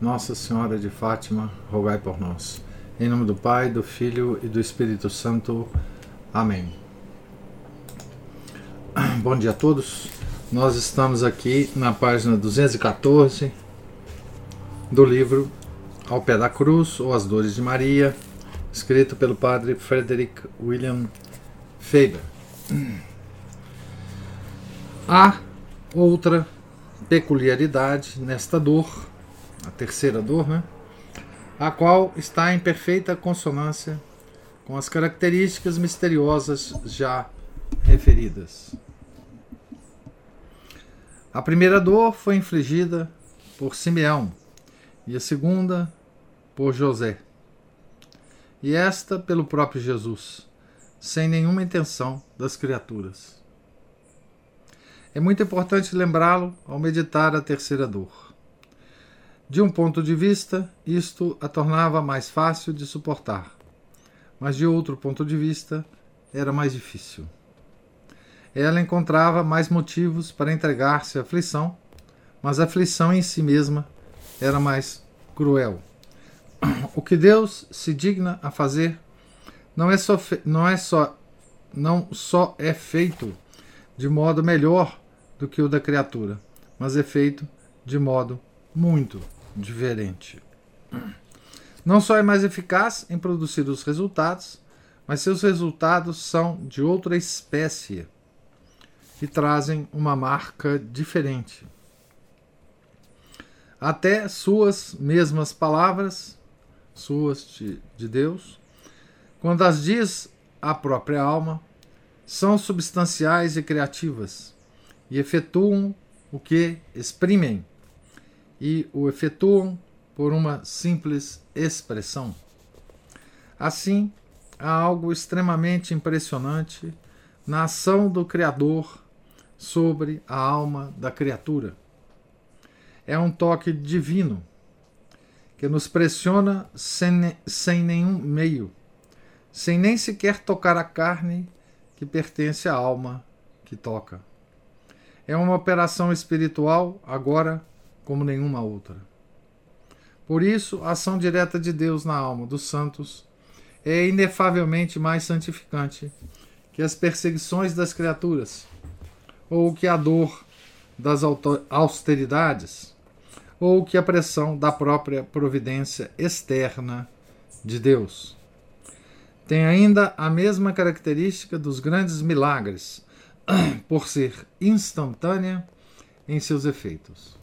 Nossa Senhora de Fátima, rogai por nós. Em nome do Pai, do Filho e do Espírito Santo. Amém. Bom dia a todos. Nós estamos aqui na página 214 do livro Ao Pé da Cruz ou As Dores de Maria, escrito pelo padre Frederick William Faber. Há outra peculiaridade nesta dor a terceira dor, né? a qual está em perfeita consonância com as características misteriosas já referidas. A primeira dor foi infligida por Simeão e a segunda por José. E esta pelo próprio Jesus, sem nenhuma intenção das criaturas. É muito importante lembrá-lo ao meditar a terceira dor. De um ponto de vista, isto a tornava mais fácil de suportar, mas de outro ponto de vista, era mais difícil. Ela encontrava mais motivos para entregar-se à aflição, mas a aflição em si mesma era mais cruel. O que Deus se digna a fazer não é só, não é só, não só é feito de modo melhor do que o da criatura, mas é feito de modo muito diferente. Não só é mais eficaz em produzir os resultados, mas seus resultados são de outra espécie e trazem uma marca diferente. Até suas mesmas palavras, suas de, de Deus, quando as diz a própria alma, são substanciais e criativas e efetuam o que exprimem e o efetuam por uma simples expressão. Assim, há algo extremamente impressionante na ação do Criador sobre a alma da criatura. É um toque divino que nos pressiona sem, sem nenhum meio, sem nem sequer tocar a carne que pertence à alma que toca. É uma operação espiritual, agora como nenhuma outra. Por isso, a ação direta de Deus na alma dos santos é inefavelmente mais santificante que as perseguições das criaturas, ou que a dor das austeridades, ou que a pressão da própria providência externa de Deus. Tem ainda a mesma característica dos grandes milagres, por ser instantânea em seus efeitos.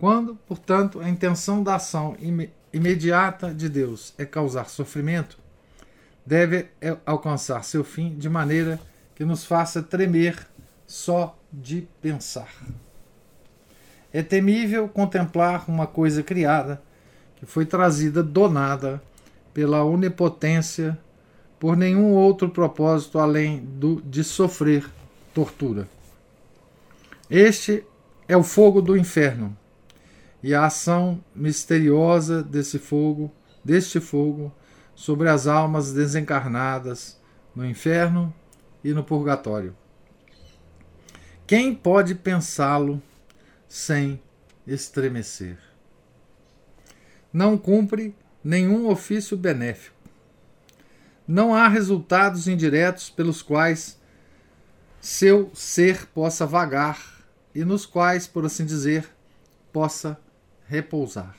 Quando, portanto, a intenção da ação imediata de Deus é causar sofrimento, deve é, alcançar seu fim de maneira que nos faça tremer só de pensar. É temível contemplar uma coisa criada que foi trazida do nada pela onipotência por nenhum outro propósito além do de sofrer tortura. Este é o fogo do inferno, e a ação misteriosa desse fogo, deste fogo, sobre as almas desencarnadas no inferno e no purgatório. Quem pode pensá-lo sem estremecer? Não cumpre nenhum ofício benéfico. Não há resultados indiretos pelos quais seu ser possa vagar e nos quais, por assim dizer, possa repousar.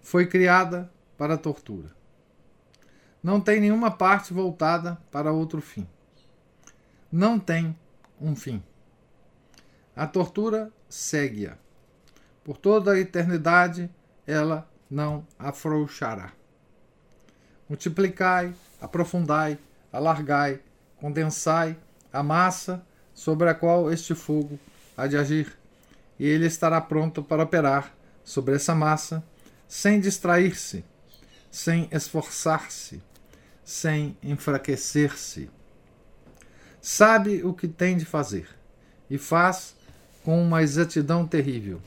Foi criada para a tortura. Não tem nenhuma parte voltada para outro fim. Não tem um fim. A tortura segue-a. Por toda a eternidade ela não afrouxará. Multiplicai, aprofundai, alargai, condensai a massa sobre a qual este fogo há de agir e ele estará pronto para operar sobre essa massa, sem distrair-se, sem esforçar-se, sem enfraquecer-se. Sabe o que tem de fazer e faz com uma exatidão terrível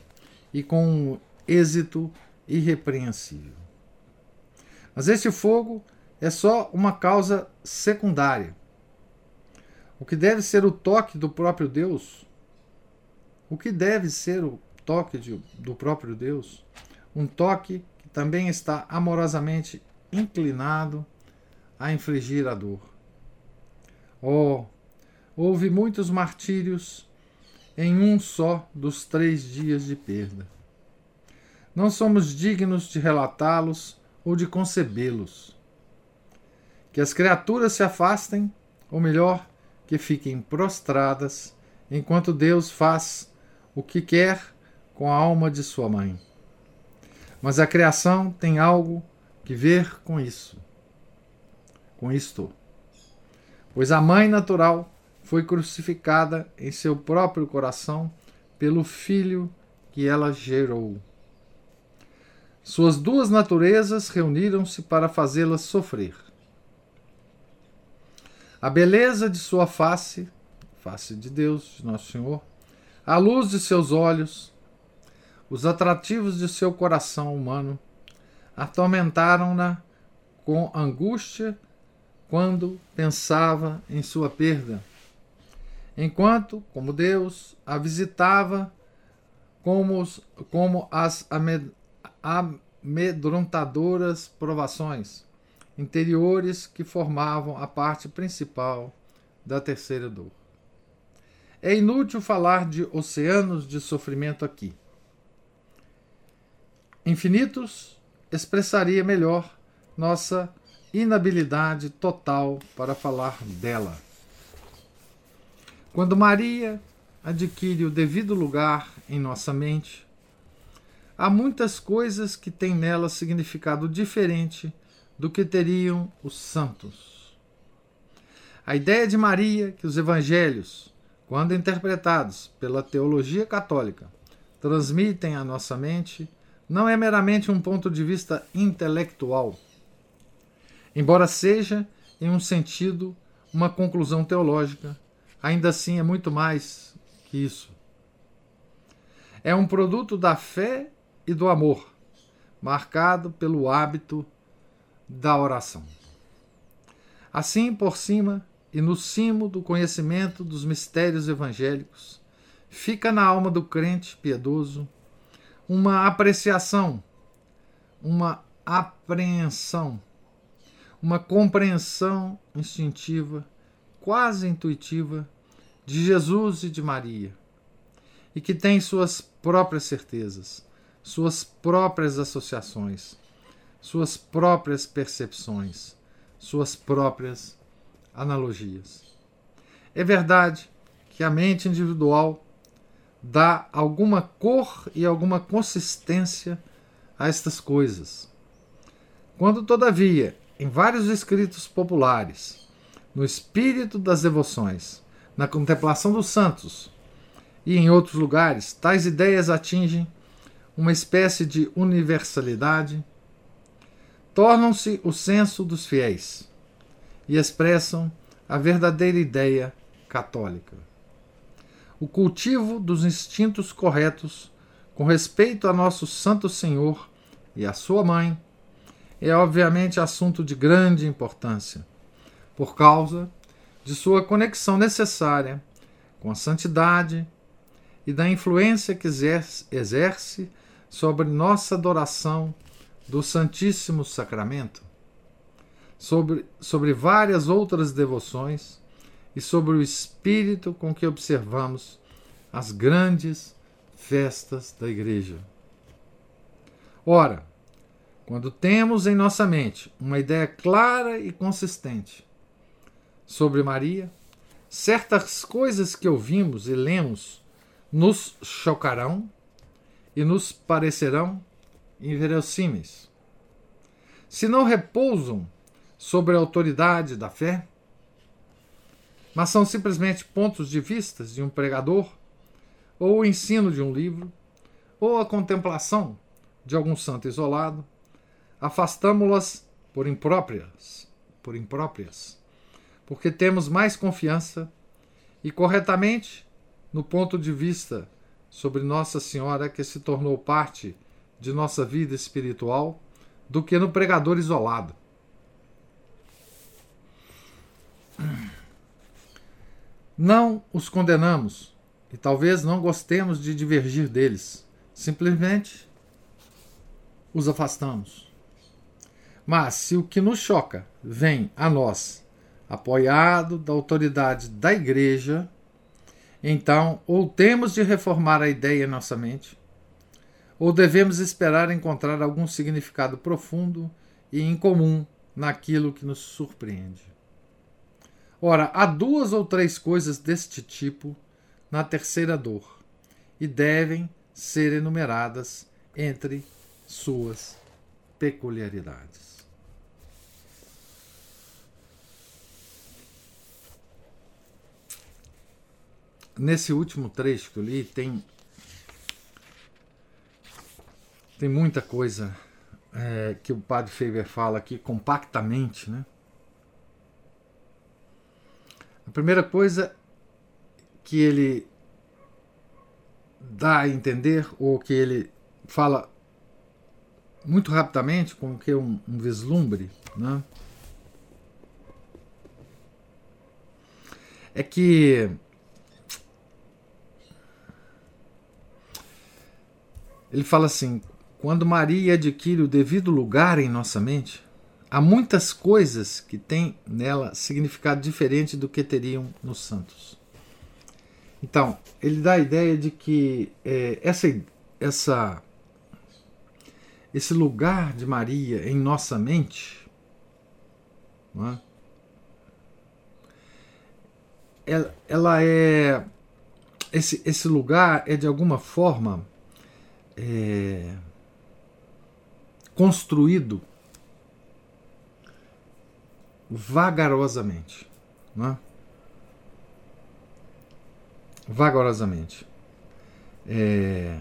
e com um êxito irrepreensível. Mas este fogo é só uma causa secundária. O que deve ser o toque do próprio Deus, o que deve ser o toque de, do próprio Deus, um toque que também está amorosamente inclinado a infligir a dor. Oh, houve muitos martírios em um só dos três dias de perda. Não somos dignos de relatá-los ou de concebê-los. Que as criaturas se afastem, ou melhor, que fiquem prostradas, enquanto Deus faz o que quer com a alma de sua mãe. Mas a criação tem algo que ver com isso. Com isto. Pois a mãe natural foi crucificada em seu próprio coração pelo filho que ela gerou. Suas duas naturezas reuniram-se para fazê-la sofrer. A beleza de sua face, face de Deus, de Nosso Senhor, a luz de seus olhos, os atrativos de seu coração humano, atormentaram-na com angústia quando pensava em sua perda enquanto, como Deus, a visitava como, como as amedrontadoras provações interiores que formavam a parte principal da terceira dor. É inútil falar de oceanos de sofrimento aqui. Infinitos expressaria melhor nossa inabilidade total para falar dela. Quando Maria adquire o devido lugar em nossa mente, há muitas coisas que têm nela significado diferente do que teriam os santos. A ideia de Maria que os evangelhos, quando interpretados pela teologia católica, transmitem à nossa mente, não é meramente um ponto de vista intelectual. Embora seja, em um sentido, uma conclusão teológica ainda assim é muito mais que isso. É um produto da fé e do amor, marcado pelo hábito da oração. Assim, por cima e no cimo do conhecimento dos mistérios evangélicos, fica na alma do crente piedoso uma apreciação, uma apreensão, uma compreensão instintiva quase intuitiva de Jesus e de Maria, e que tem suas próprias certezas, suas próprias associações, suas próprias percepções, suas próprias analogias. É verdade que a mente individual dá alguma cor e alguma consistência a estas coisas. Quando, todavia, em vários escritos populares, no espírito das devoções, na contemplação dos santos e em outros lugares, tais ideias atingem uma espécie de universalidade, tornam-se o senso dos fiéis e expressam a verdadeira ideia católica. O cultivo dos instintos corretos com respeito a nosso Santo Senhor e a sua mãe é obviamente assunto de grande importância por causa de sua conexão necessária com a santidade e da influência que exerce sobre nossa adoração do Santíssimo Sacramento, sobre, sobre várias outras devoções e sobre o espírito com que observamos as grandes festas da Igreja. Ora, quando temos em nossa mente uma ideia clara e consistente sobre Maria, certas coisas que ouvimos e lemos nos chocarão e nos parecerão inverossímeis. Se não repousam sobre a autoridade da fé, mas são simplesmente pontos de vista de um pregador, ou o ensino de um livro, ou a contemplação de algum santo isolado, afastamo-las por impróprias, por impróprias, porque temos mais confiança e corretamente no ponto de vista sobre Nossa Senhora que se tornou parte de nossa vida espiritual do que no pregador isolado. Não os condenamos e talvez não gostemos de divergir deles. Simplesmente os afastamos. Mas se o que nos choca vem a nós, apoiado da autoridade da Igreja, então ou temos de reformar a ideia em nossa mente, ou devemos esperar encontrar algum significado profundo e incomum naquilo que nos surpreende. Ora, há duas ou três coisas deste tipo na terceira dor e devem ser enumeradas entre suas peculiaridades. Nesse último trecho que eu li, tem, tem muita coisa é, que o padre Faber fala aqui compactamente, né? A primeira coisa que ele dá a entender, ou que ele fala muito rapidamente, como que um, um vislumbre, né? é que ele fala assim: quando Maria adquire o devido lugar em nossa mente, há muitas coisas que têm nela significado diferente do que teriam nos santos. Então, ele dá a ideia de que é, essa, essa, esse lugar de Maria em nossa mente, é? ela, ela, é. Esse, esse lugar é de alguma forma é, construído vagarosamente. Não é? Vagarosamente. É...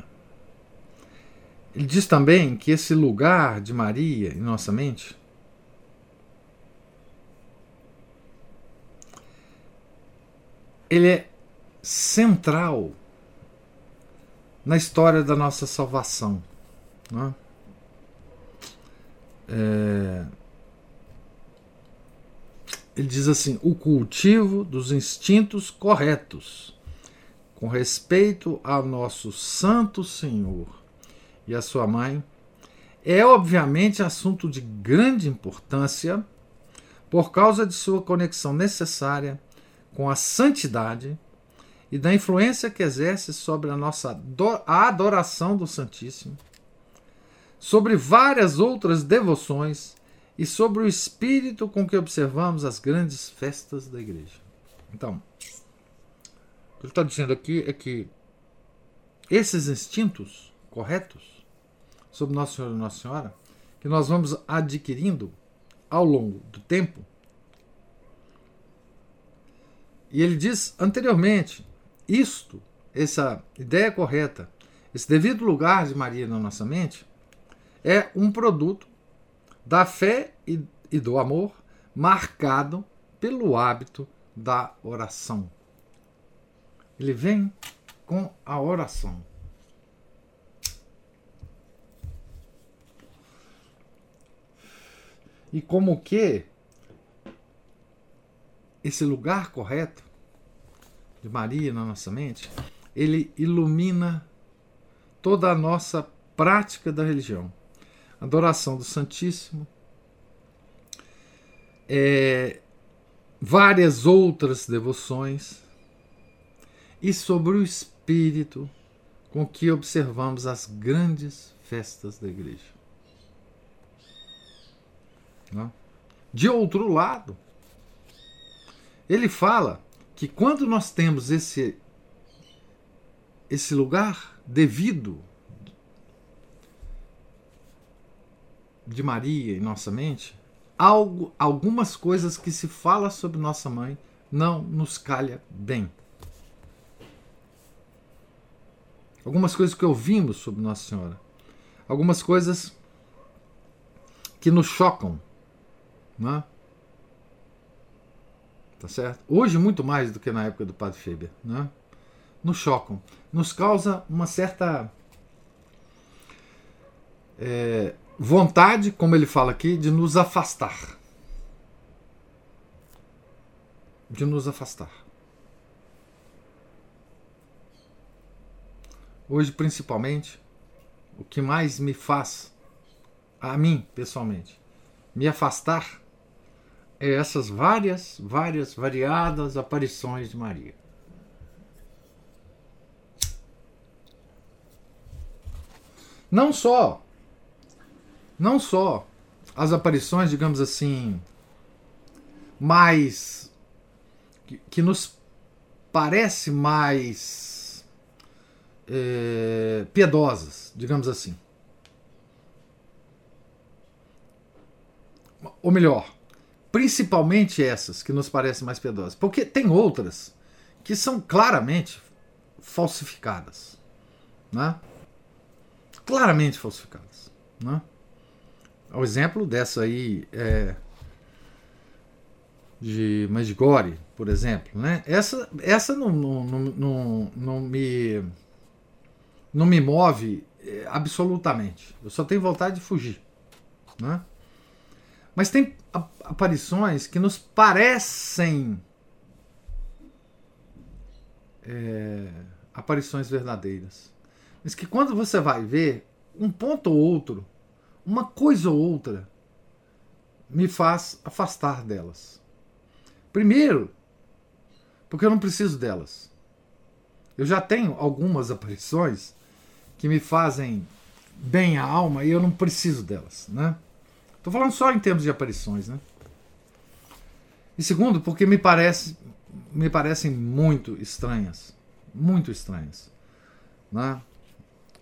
Ele diz também que esse lugar de Maria em nossa mente ele é central na história da nossa salvação. Não é? Ele diz assim: o cultivo dos instintos corretos, com respeito ao nosso Santo Senhor e à sua mãe, é obviamente assunto de grande importância por causa de sua conexão necessária com a santidade e da influência que exerce sobre a nossa a adoração do Santíssimo, sobre várias outras devoções e sobre o espírito com que observamos as grandes festas da igreja. Então, o que ele está dizendo aqui é que esses instintos corretos sobre Nosso Senhor e Nossa Senhora, que nós vamos adquirindo ao longo do tempo, e ele diz anteriormente, isto, essa ideia correta, esse devido lugar de Maria na nossa mente, é um produto da fé e, e do amor, marcado pelo hábito da oração. Ele vem com a oração. E como que esse lugar correto de Maria na nossa mente, ele ilumina toda a nossa prática da religião adoração do Santíssimo, é, várias outras devoções. E sobre o espírito com que observamos as grandes festas da igreja. De outro lado, ele fala que quando nós temos esse esse lugar devido de Maria em nossa mente, algo, algumas coisas que se fala sobre nossa mãe não nos calha bem. Algumas coisas que ouvimos sobre Nossa Senhora. algumas coisas que nos chocam, né? Tá certo? Hoje muito mais do que na época do Padre Faber, né? Nos chocam, nos causa uma certa é, vontade, como ele fala aqui, de nos afastar. De nos afastar. Hoje, principalmente, o que mais me faz, a mim pessoalmente, me afastar é essas várias, várias, variadas aparições de Maria. Não só não só as aparições, digamos assim, mais que, que nos parece mais é, piedosas, digamos assim. Ou melhor, principalmente essas que nos parecem mais piedosas, porque tem outras que são claramente falsificadas, né? Claramente falsificadas, né? O exemplo dessa aí é de Medjugorje, por exemplo, né? Essa, essa não, não, não, não, me não me move é, absolutamente. Eu só tenho vontade de fugir, né? Mas tem aparições que nos parecem é, aparições verdadeiras, mas que quando você vai ver um ponto ou outro uma coisa ou outra me faz afastar delas. Primeiro, porque eu não preciso delas. Eu já tenho algumas aparições que me fazem bem a alma e eu não preciso delas, né? Tô falando só em termos de aparições, né? E segundo, porque me parece me parecem muito estranhas, muito estranhas, né?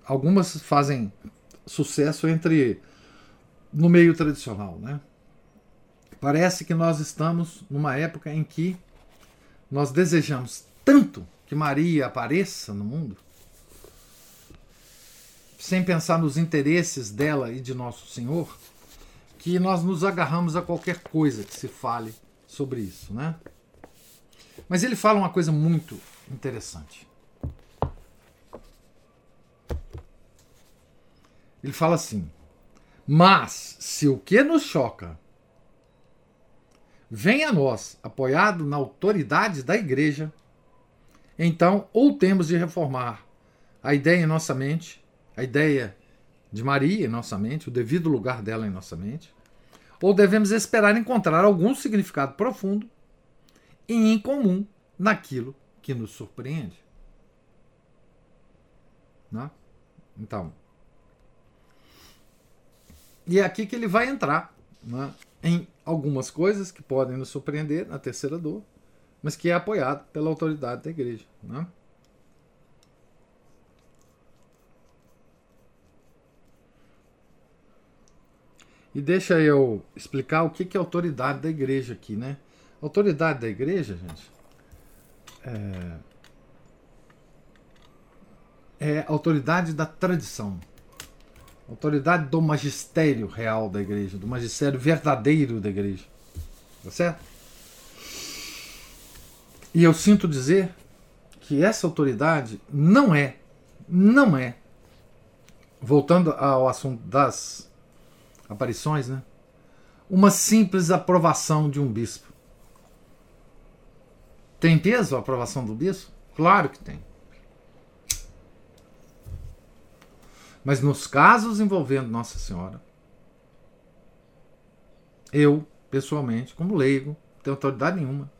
Algumas fazem sucesso entre no meio tradicional, né? Parece que nós estamos numa época em que nós desejamos tanto que Maria apareça no mundo, sem pensar nos interesses dela e de nosso Senhor, que nós nos agarramos a qualquer coisa que se fale sobre isso, né? Mas ele fala uma coisa muito interessante. Ele fala assim: mas, se o que nos choca vem a nós apoiado na autoridade da igreja, então ou temos de reformar a ideia em nossa mente, a ideia de Maria em nossa mente, o devido lugar dela em nossa mente, ou devemos esperar encontrar algum significado profundo e incomum naquilo que nos surpreende. Né? Então, e é aqui que ele vai entrar né, em algumas coisas que podem nos surpreender na terceira dor, mas que é apoiado pela autoridade da igreja. Né? E deixa eu explicar o que é autoridade da igreja aqui, né? autoridade da igreja, gente, é, é autoridade da tradição autoridade do magistério real da igreja, do magistério verdadeiro da igreja. Tá certo? E eu sinto dizer que essa autoridade não é, não é, voltando ao assunto das aparições, né? Uma simples aprovação de um bispo. Tem peso a aprovação do bispo? Claro que tem. Mas nos casos envolvendo Nossa Senhora, eu, pessoalmente, como leigo, não tenho autoridade nenhuma.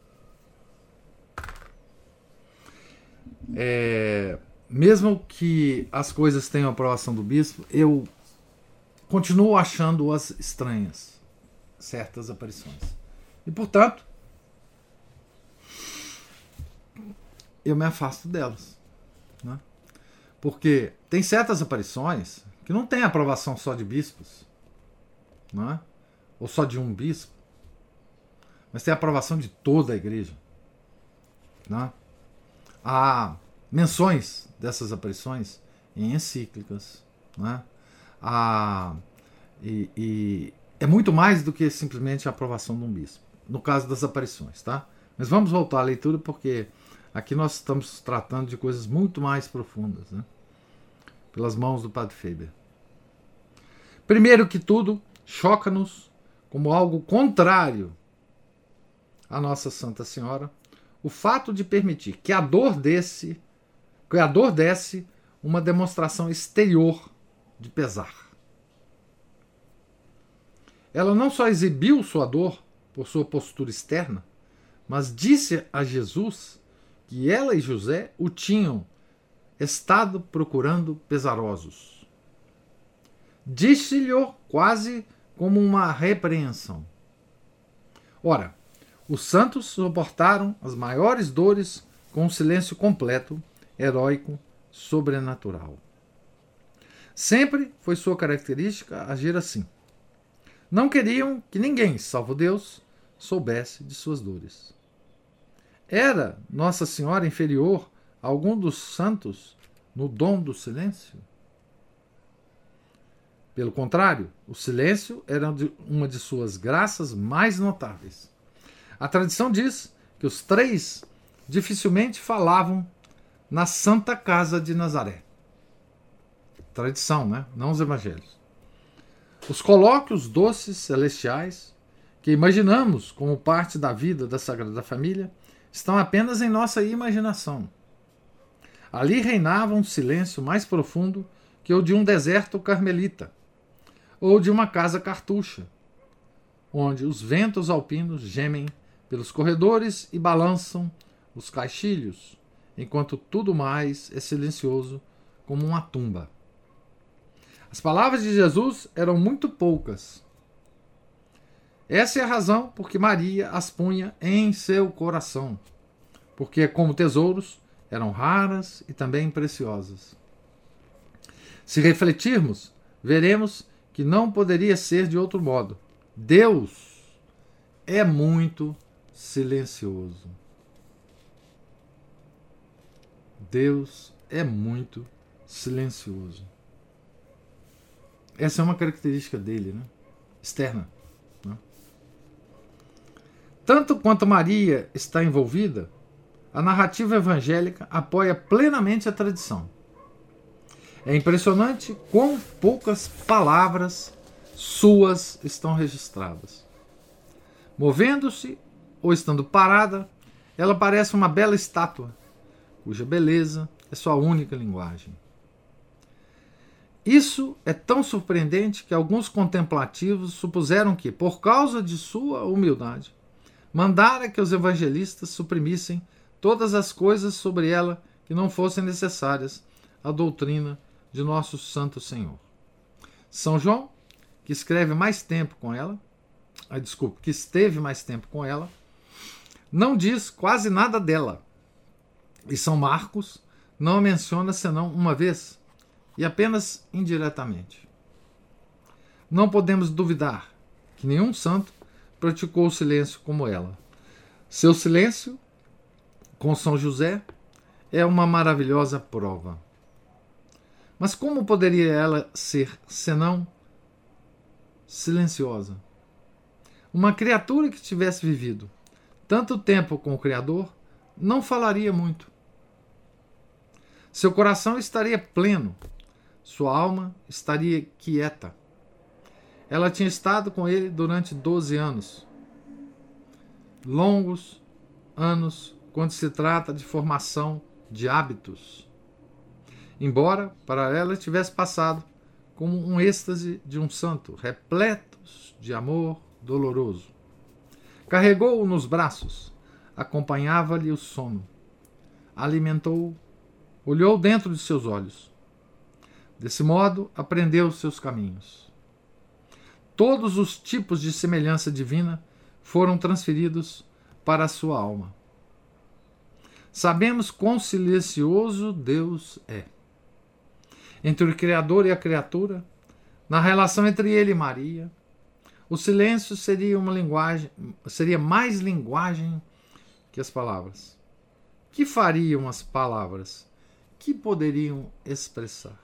É, mesmo que as coisas tenham aprovação do bispo, eu continuo achando-as estranhas, certas aparições. E, portanto, eu me afasto delas. Porque tem certas aparições que não tem aprovação só de bispos, não é? ou só de um bispo, mas tem aprovação de toda a igreja. Não é? Há menções dessas aparições em encíclicas, não é? a, e, e é muito mais do que simplesmente a aprovação de um bispo, no caso das aparições, tá? Mas vamos voltar à leitura porque aqui nós estamos tratando de coisas muito mais profundas, né? Pelas mãos do Padre Faber. Primeiro que tudo, choca-nos como algo contrário à Nossa Santa Senhora o fato de permitir que a dor desse, que a dor desse uma demonstração exterior de pesar. Ela não só exibiu sua dor por sua postura externa, mas disse a Jesus que ela e José o tinham estado procurando pesarosos. Disse-lhe quase como uma repreensão. Ora, os santos suportaram as maiores dores com um silêncio completo, heróico, sobrenatural. Sempre foi sua característica agir assim. Não queriam que ninguém, salvo Deus, soubesse de suas dores. Era Nossa Senhora inferior algum dos santos no dom do silêncio? Pelo contrário, o silêncio era uma de suas graças mais notáveis. A tradição diz que os três dificilmente falavam na Santa Casa de Nazaré. Tradição, né? Não os evangelhos. Os colóquios doces celestiais, que imaginamos como parte da vida da Sagrada Família, estão apenas em nossa imaginação. Ali reinava um silêncio mais profundo que o de um deserto carmelita, ou de uma casa cartucha, onde os ventos alpinos gemem pelos corredores e balançam os caixilhos, enquanto tudo mais é silencioso como uma tumba. As palavras de Jesus eram muito poucas. Essa é a razão por que Maria as punha em seu coração, porque, como tesouros, eram raras e também preciosas. Se refletirmos, veremos que não poderia ser de outro modo. Deus é muito silencioso. Deus é muito silencioso. Essa é uma característica dele, né? externa. Né? Tanto quanto Maria está envolvida, a narrativa evangélica apoia plenamente a tradição. É impressionante quão poucas palavras suas estão registradas. Movendo-se ou estando parada, ela parece uma bela estátua, cuja beleza é sua única linguagem. Isso é tão surpreendente que alguns contemplativos supuseram que, por causa de sua humildade, mandara que os evangelistas suprimissem todas as coisas sobre ela que não fossem necessárias à doutrina de nosso Santo Senhor. São João, que escreve mais tempo com ela, ah, que esteve mais tempo com ela, não diz quase nada dela. E São Marcos não a menciona senão uma vez, e apenas indiretamente. Não podemos duvidar que nenhum santo praticou o silêncio como ela. Seu silêncio com São José é uma maravilhosa prova. Mas como poderia ela ser senão silenciosa? Uma criatura que tivesse vivido tanto tempo com o Criador não falaria muito. Seu coração estaria pleno sua alma estaria quieta. Ela tinha estado com ele durante 12 anos. Longos anos quando se trata de formação de hábitos. Embora para ela tivesse passado como um êxtase de um santo, repletos de amor doloroso. Carregou-o nos braços, acompanhava-lhe o sono, alimentou-o, olhou dentro de seus olhos Desse modo, aprendeu seus caminhos. Todos os tipos de semelhança divina foram transferidos para a sua alma. Sabemos quão silencioso Deus é. Entre o Criador e a criatura, na relação entre ele e Maria, o silêncio seria uma linguagem, seria mais linguagem que as palavras. Que fariam as palavras? Que poderiam expressar?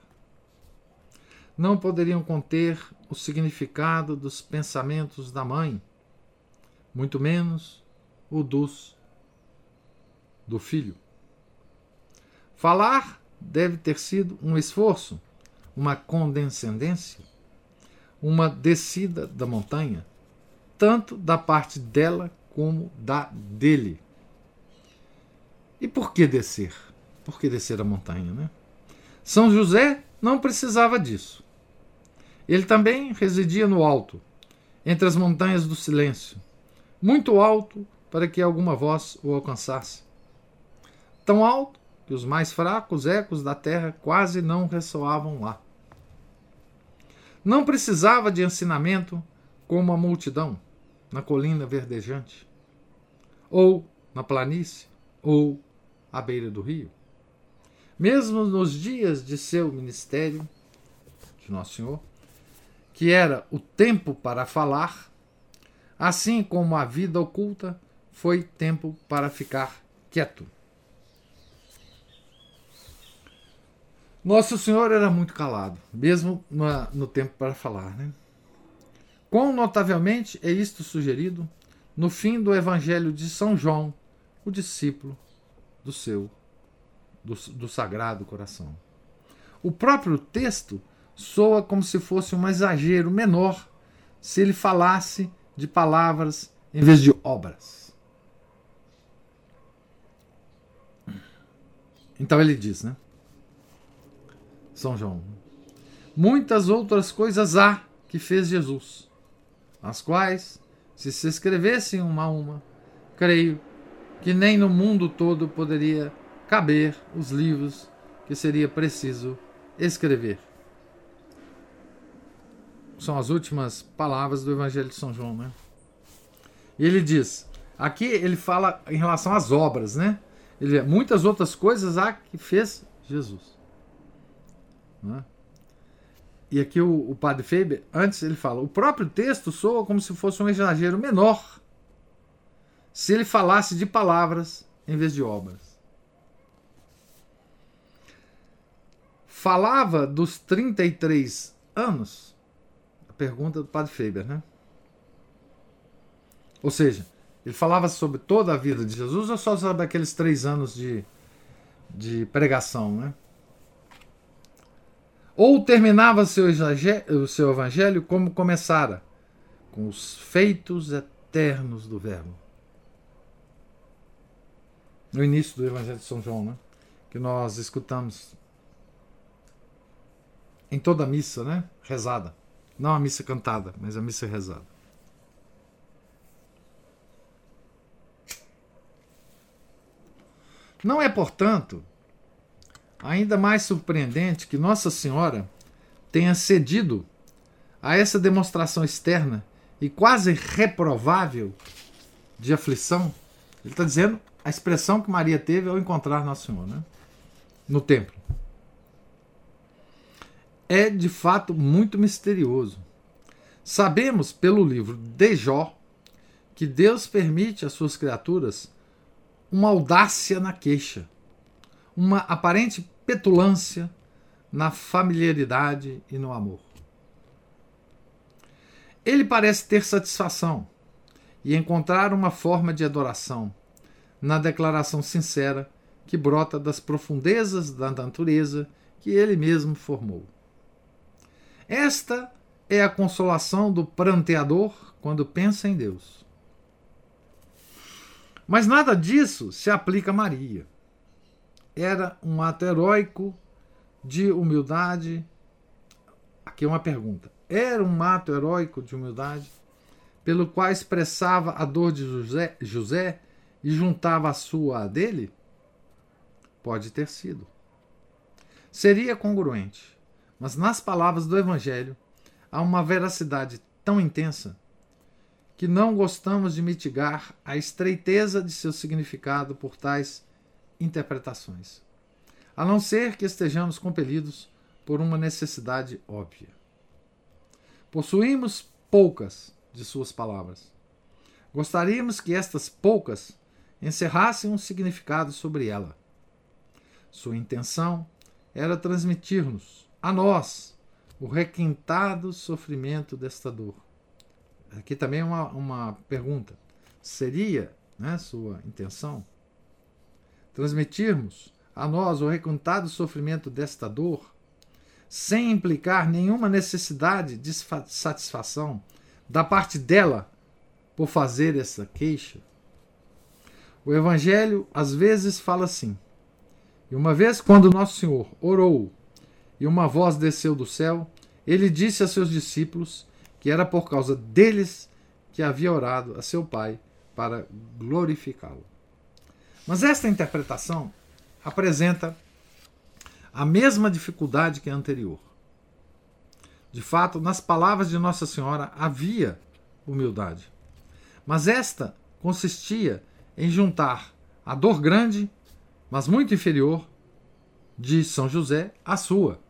não poderiam conter o significado dos pensamentos da mãe, muito menos o dos do filho. Falar deve ter sido um esforço, uma condescendência, uma descida da montanha, tanto da parte dela como da dele. E por que descer? Por que descer a montanha, né? São José não precisava disso. Ele também residia no alto, entre as montanhas do silêncio, muito alto para que alguma voz o alcançasse. Tão alto que os mais fracos ecos da terra quase não ressoavam lá. Não precisava de ensinamento como a multidão na colina verdejante, ou na planície, ou à beira do rio. Mesmo nos dias de seu ministério, de Nosso Senhor, que era o tempo para falar, assim como a vida oculta foi tempo para ficar quieto. Nosso Senhor era muito calado, mesmo no, no tempo para falar. Né? Quão notavelmente é isto sugerido no fim do Evangelho de São João, o discípulo do seu, do, do Sagrado Coração. O próprio texto soa como se fosse um exagero menor se ele falasse de palavras em vez de obras. Então ele diz, né? São João. Muitas outras coisas há que fez Jesus, as quais, se se escrevessem uma a uma, creio que nem no mundo todo poderia caber os livros que seria preciso escrever. São as últimas palavras do Evangelho de São João, né? E ele diz, aqui ele fala em relação às obras, né? Ele, muitas outras coisas há que fez Jesus. Né? E aqui o, o padre Faber, antes ele fala: o próprio texto soa como se fosse um exagero menor se ele falasse de palavras em vez de obras. Falava dos 33 anos? A pergunta do padre Faber, né? Ou seja, ele falava sobre toda a vida de Jesus ou só sobre aqueles três anos de, de pregação, né? Ou terminava seu o seu evangelho como começara, com os feitos eternos do Verbo. No início do Evangelho de São João, né? que nós escutamos em toda a missa, né? rezada. Não a missa cantada, mas a missa rezada. Não é, portanto, Ainda mais surpreendente que Nossa Senhora tenha cedido a essa demonstração externa e quase reprovável de aflição. Ele está dizendo a expressão que Maria teve ao encontrar Nossa Senhora né? no templo. É de fato muito misterioso. Sabemos pelo livro de Jó que Deus permite às suas criaturas uma audácia na queixa, uma aparente petulância na familiaridade e no amor. Ele parece ter satisfação e encontrar uma forma de adoração na declaração sincera que brota das profundezas da natureza que ele mesmo formou. Esta é a consolação do pranteador quando pensa em Deus. Mas nada disso se aplica a Maria era um ato heróico de humildade. Aqui é uma pergunta. Era um ato heróico de humildade pelo qual expressava a dor de José, José e juntava a sua a dele? Pode ter sido. Seria congruente, mas nas palavras do Evangelho há uma veracidade tão intensa que não gostamos de mitigar a estreiteza de seu significado por tais interpretações, a não ser que estejamos compelidos por uma necessidade óbvia. Possuímos poucas de suas palavras. Gostaríamos que estas poucas encerrassem um significado sobre ela. Sua intenção era transmitir-nos, a nós, o requintado sofrimento desta dor. Aqui também uma, uma pergunta. Seria né, sua intenção transmitirmos a nós o requintado sofrimento desta dor, sem implicar nenhuma necessidade de satisfação da parte dela por fazer essa queixa? O Evangelho às vezes fala assim. E uma vez, quando Nosso Senhor orou e uma voz desceu do céu, ele disse a seus discípulos que era por causa deles que havia orado a seu Pai para glorificá-lo. Mas esta interpretação apresenta a mesma dificuldade que a anterior. De fato, nas palavras de Nossa Senhora havia humildade. Mas esta consistia em juntar a dor grande, mas muito inferior, de São José à sua.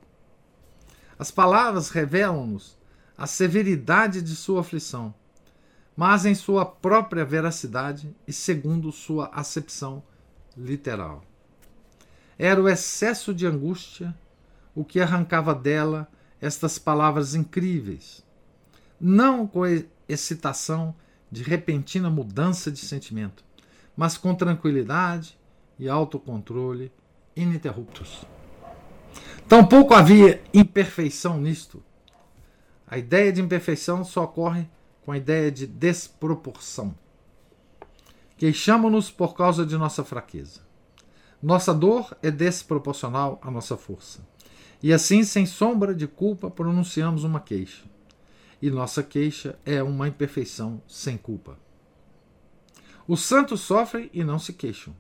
As palavras revelam-nos a severidade de sua aflição, mas em sua própria veracidade e segundo sua acepção literal. Era o excesso de angústia o que arrancava dela estas palavras incríveis, não com excitação de repentina mudança de sentimento, mas com tranquilidade e autocontrole ininterruptos. Tampouco havia imperfeição nisto. A ideia de imperfeição só ocorre com a ideia de desproporção. Queixamos-nos por causa de nossa fraqueza. Nossa dor é desproporcional à nossa força. E assim, sem sombra de culpa, pronunciamos uma queixa e nossa queixa é uma imperfeição sem culpa. Os santos sofrem e não se queixam,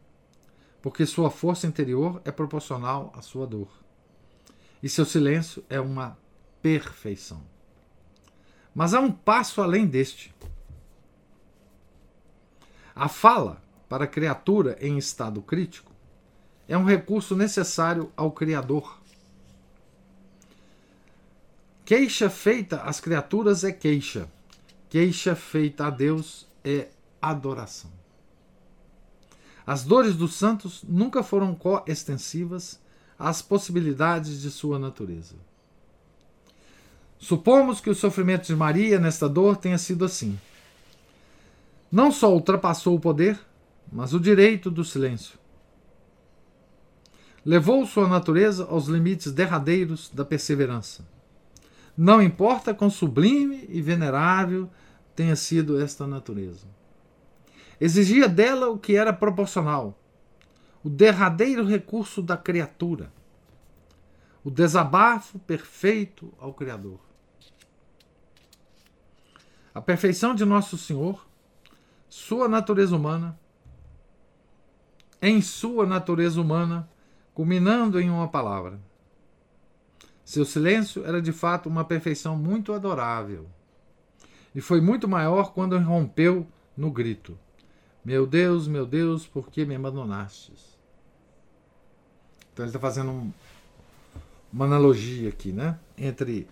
porque sua força interior é proporcional à sua dor. E seu silêncio é uma perfeição. Mas há um passo além deste. A fala para a criatura em estado crítico é um recurso necessário ao Criador Queixa feita às criaturas é queixa. Queixa feita a Deus é adoração. As dores dos santos nunca foram coextensivas às possibilidades de sua natureza. Supomos que o sofrimento de Maria nesta dor tenha sido assim. Não só ultrapassou o poder, mas o direito do silêncio. Levou sua natureza aos limites derradeiros da perseverança não importa quão sublime e venerável tenha sido esta natureza. Exigia dela o que era proporcional, o derradeiro recurso da criatura, o desabafo perfeito ao Criador. A perfeição de Nosso Senhor, sua natureza humana, em sua natureza humana, culminando em uma palavra seu silêncio era de fato uma perfeição muito adorável. E foi muito maior quando rompeu no grito: Meu Deus, meu Deus, por que me abandonastes? Então ele está fazendo um, uma analogia aqui, né? Entre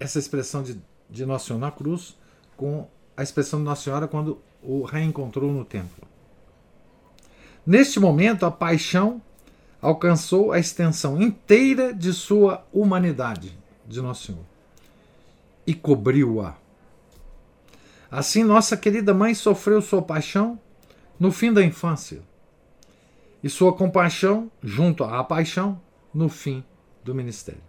essa expressão de, de Nossa Senhora na cruz com a expressão de Nossa Senhora quando o reencontrou no templo. Neste momento, a paixão alcançou a extensão inteira de sua humanidade, de Nosso Senhor, e cobriu-a. Assim, nossa querida mãe sofreu sua paixão no fim da infância, e sua compaixão, junto à paixão, no fim do ministério.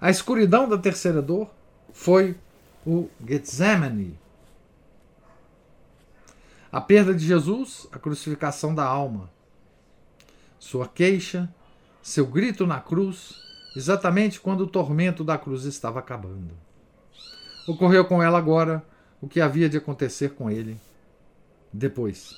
A escuridão da terceira dor foi o Getsemane. A perda de Jesus, a crucificação da alma, sua queixa, seu grito na cruz, exatamente quando o tormento da cruz estava acabando. Ocorreu com ela agora o que havia de acontecer com ele depois.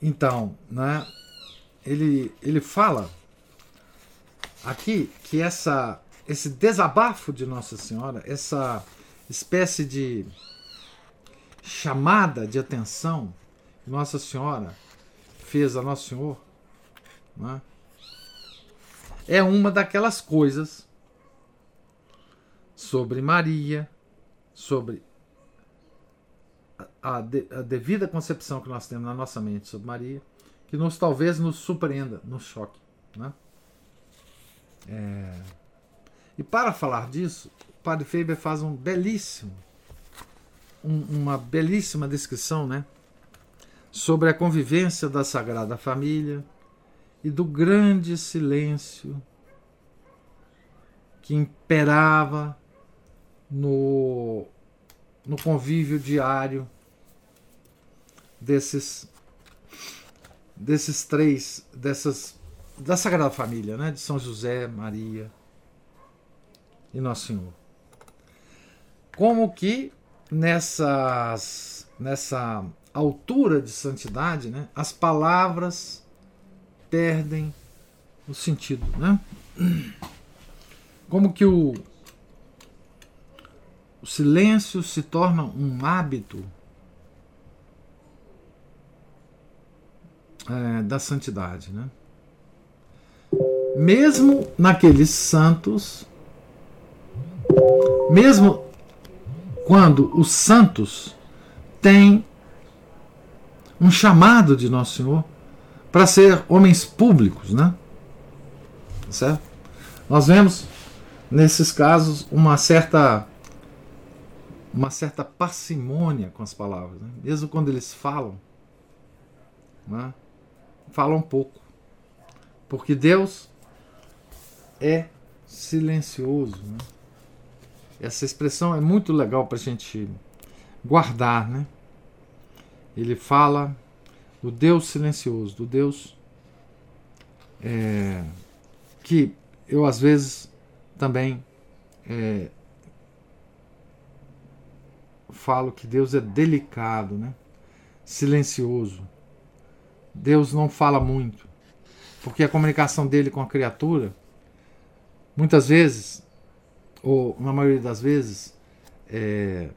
Então, né, ele, ele fala aqui que essa, esse desabafo de Nossa Senhora, essa espécie de chamada de atenção que Nossa Senhora fez a Nosso Senhor é? é uma daquelas coisas sobre Maria, sobre a, de, a devida concepção que nós temos na nossa mente sobre Maria, que nos talvez nos surpreenda, nos choque. Né? É... E para falar disso, o Padre Faber faz um belíssimo, um, uma belíssima descrição, né, sobre a convivência da Sagrada Família e do grande silêncio que imperava no, no convívio diário desses desses três dessas da Sagrada Família, né, de São José, Maria e Nosso Senhor. Como que nessas nessa altura de santidade, né, as palavras perdem o sentido, né? Como que o, o silêncio se torna um hábito é, da santidade, né? Mesmo naqueles santos, mesmo quando os santos têm um chamado de Nosso Senhor para ser homens públicos, né? Certo? Nós vemos nesses casos uma certa uma certa parcimônia com as palavras, né? mesmo quando eles falam, né? Falam pouco, porque Deus é silencioso. Né? Essa expressão é muito legal para a gente guardar, né? Ele fala do Deus silencioso, do Deus é, que eu às vezes também é, falo que Deus é delicado, né? silencioso. Deus não fala muito, porque a comunicação dele com a criatura, muitas vezes, ou na maioria das vezes, é,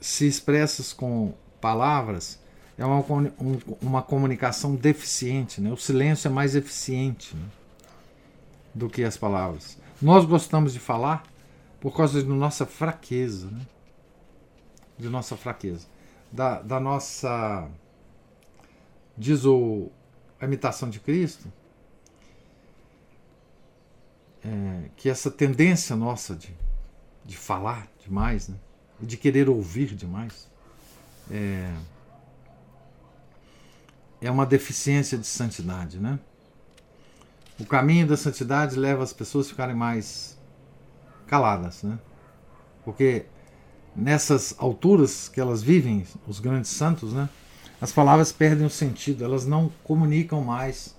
se expressas com palavras é uma, um, uma comunicação deficiente. Né? O silêncio é mais eficiente né? do que as palavras. Nós gostamos de falar por causa da nossa fraqueza. Né? De nossa fraqueza. Da, da nossa. Diz o, a imitação de Cristo. É, que essa tendência nossa de, de falar demais, né? E de querer ouvir demais. É, é uma deficiência de santidade, né? O caminho da santidade leva as pessoas a ficarem mais caladas, né? Porque nessas alturas que elas vivem, os grandes santos, né? As palavras perdem o sentido, elas não comunicam mais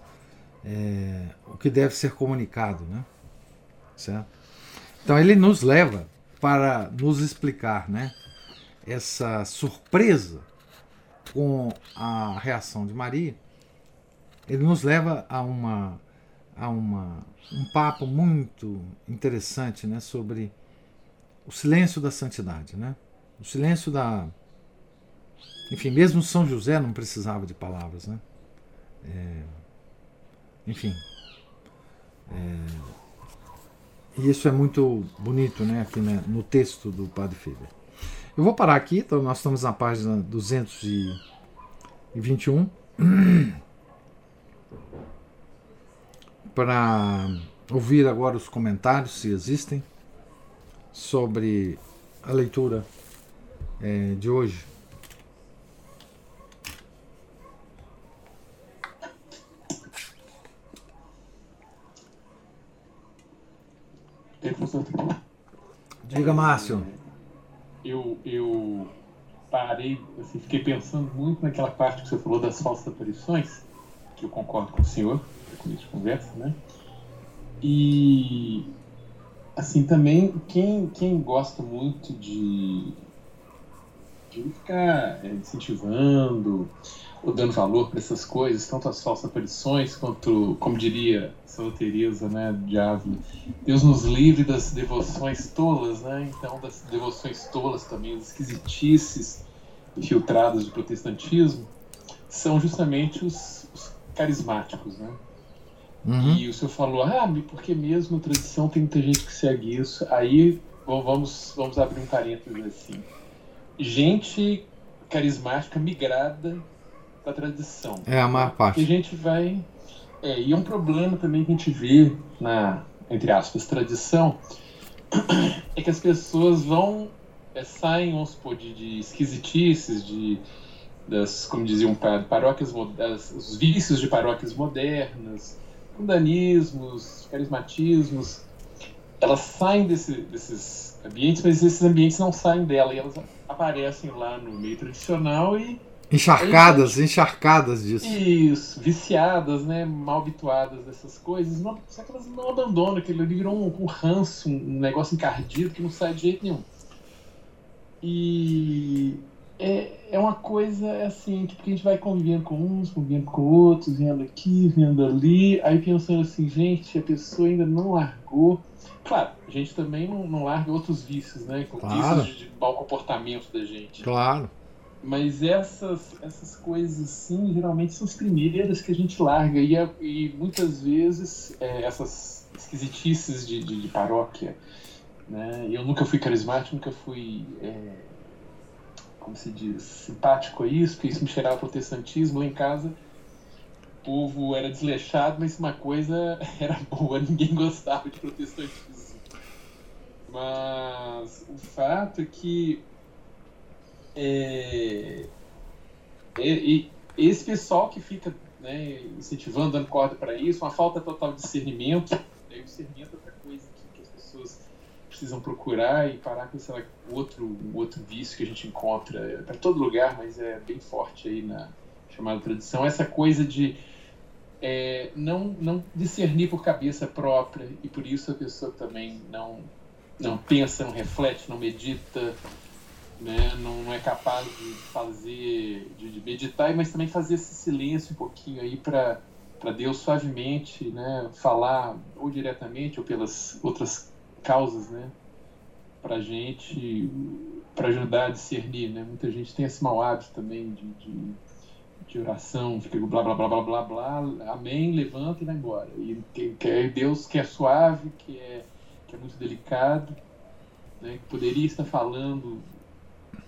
é, o que deve ser comunicado, né? Certo? Então ele nos leva para nos explicar, né? Essa surpresa com a reação de Maria, ele nos leva a uma a uma um papo muito interessante, né, sobre o silêncio da santidade, né? O silêncio da enfim, mesmo São José não precisava de palavras, né? É, enfim, é, e isso é muito bonito, né, aqui né, no texto do Padre Feber. Eu vou parar aqui, então nós estamos na página 221. Para ouvir agora os comentários, se existem, sobre a leitura é, de hoje. Diga, Márcio eu, eu parei, assim, fiquei pensando muito naquela parte que você falou das falsas aparições, que eu concordo com o senhor, com isso conversa, né? E assim também quem, quem gosta muito de, de ficar é, incentivando ou dando valor para essas coisas, tanto as falsas aparições quanto, como diria Santa Teresa, né, de Ávila, Deus nos livre das devoções tolas, né? Então das devoções tolas também, as esquisitices infiltradas do protestantismo, são justamente os, os carismáticos, né? Uhum. E o senhor falou, ah, porque mesmo a tradição tem muita gente que segue isso. Aí vamos, vamos abrir um parênteses assim. Gente carismática migrada da tradição. É a maior parte. E a gente vai. É, e é um problema também que a gente vê na, entre aspas, tradição, é que as pessoas vão. É, saem, vamos supor, de, de esquisitices, de das, como diziam paróquias, das, os vícios de paróquias modernas, mundanismos, carismatismos, elas saem desse, desses ambientes, mas esses ambientes não saem dela e elas aparecem lá no meio tradicional e encharcadas, encharcadas disso. Isso, viciadas, né, mal habituadas dessas coisas, não, só que elas não abandonam, aquilo ali virou um, um ranço, um negócio encardido que não sai de jeito nenhum. E é, é uma coisa assim, tipo, que a gente vai convivendo com uns, convivendo com outros, vendo aqui, vendo ali, aí pensando assim, gente, a pessoa ainda não largou. Claro, a gente também não, não larga outros vícios, né? Claro. Vícios de, de mau comportamento da gente. Claro. Mas essas, essas coisas, assim, geralmente são as primeiras que a gente larga. E, e muitas vezes é, essas esquisitices de, de, de, paróquia. Né? Eu nunca fui carismático, nunca fui. É, como se diz, simpático a isso, porque isso me cheirava protestantismo lá em casa. O povo era desleixado, mas uma coisa era boa, ninguém gostava de protestantismo. Mas o fato é que é, é, esse pessoal que fica né, incentivando, dando corda para isso, uma falta total de discernimento, né, o discernimento é outra coisa que, que as pessoas precisam procurar e parar com esse outro, outro vício que a gente encontra para todo lugar, mas é bem forte aí na chamada tradição, essa coisa de é, não, não discernir por cabeça própria e por isso a pessoa também não, não pensa, não reflete, não medita, né? não é capaz de fazer, de, de meditar, mas também fazer esse silêncio um pouquinho aí para para Deus suavemente, né, falar ou diretamente ou pelas outras causas, né? Pra gente, para ajudar a discernir, né? Muita gente tem esse mau hábito também de, de, de oração, fica blá blá blá blá blá blá, amém, levanta e vai embora. E que, que é Deus que é suave, que é, que é muito delicado, né? Que poderia estar falando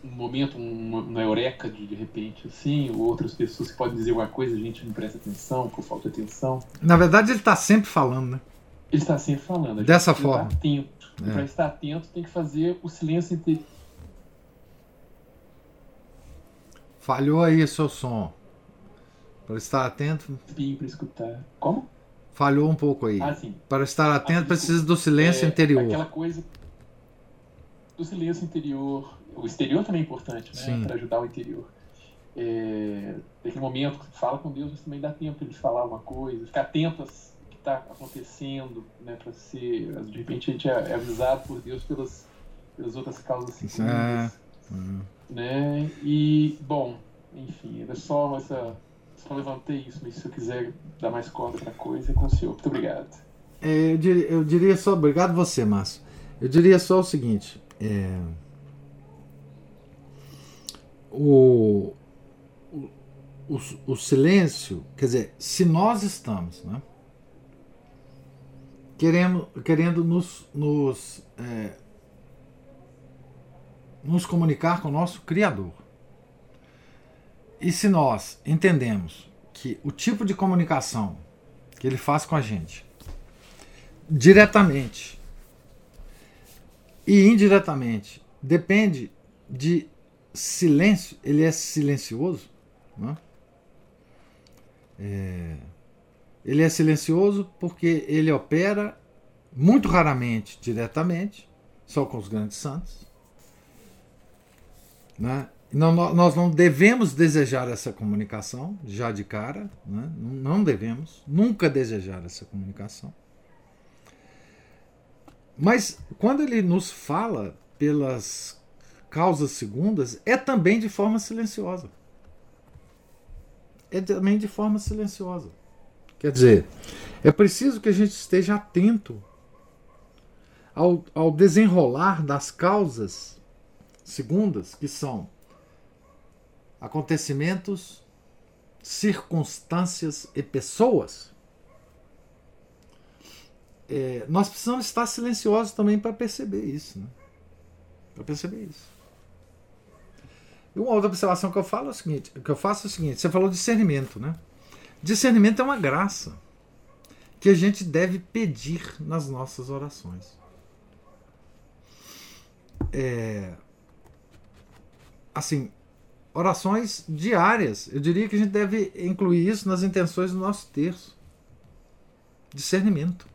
um momento, uma, uma eureka de, de repente, assim, ou outras pessoas que podem dizer alguma coisa, a gente não presta atenção, por falta de atenção. Na verdade, ele está sempre falando, né? Ele está sempre falando. Dessa forma. Estar atento. É. Para estar atento, tem que fazer o silêncio entre. Falhou aí seu som. Para estar atento. Sim, para escutar. Como? Falhou um pouco aí. Ah, sim. Para estar atento, ah, precisa do silêncio é, interior. Aquela coisa do silêncio interior. O exterior também é importante, né? Para ajudar o interior. É, tem aquele momento que fala com Deus, mas também dá tempo de falar uma coisa, ficar atento às está acontecendo, né, para ser, de repente a gente é, é avisado por Deus pelas, pelas outras causas secundas, é. Uhum. né? E bom, enfim, era só essa, só levantei isso, mas se eu quiser dar mais corda para coisa, é com o senhor. Muito obrigado. É, eu, diria, eu, diria, só, obrigado você, Márcio. Eu diria só o seguinte, é, o, o, o, silêncio, quer dizer, se nós estamos, né? querendo, querendo nos, nos, é, nos comunicar com o nosso Criador. E se nós entendemos que o tipo de comunicação que ele faz com a gente, diretamente e indiretamente, depende de silêncio, ele é silencioso, né? É, ele é silencioso porque ele opera muito raramente diretamente, só com os grandes santos. Né? Não, nós não devemos desejar essa comunicação já de cara, né? não devemos nunca desejar essa comunicação. Mas quando ele nos fala pelas causas segundas, é também de forma silenciosa. É também de forma silenciosa. Quer dizer, é preciso que a gente esteja atento ao, ao desenrolar das causas segundas, que são acontecimentos, circunstâncias e pessoas. É, nós precisamos estar silenciosos também para perceber isso. Né? Para perceber isso. E uma outra observação que eu falo é o seguinte, que eu faço é o seguinte, você falou discernimento, né? Discernimento é uma graça que a gente deve pedir nas nossas orações. É, assim, orações diárias. Eu diria que a gente deve incluir isso nas intenções do nosso terço. Discernimento.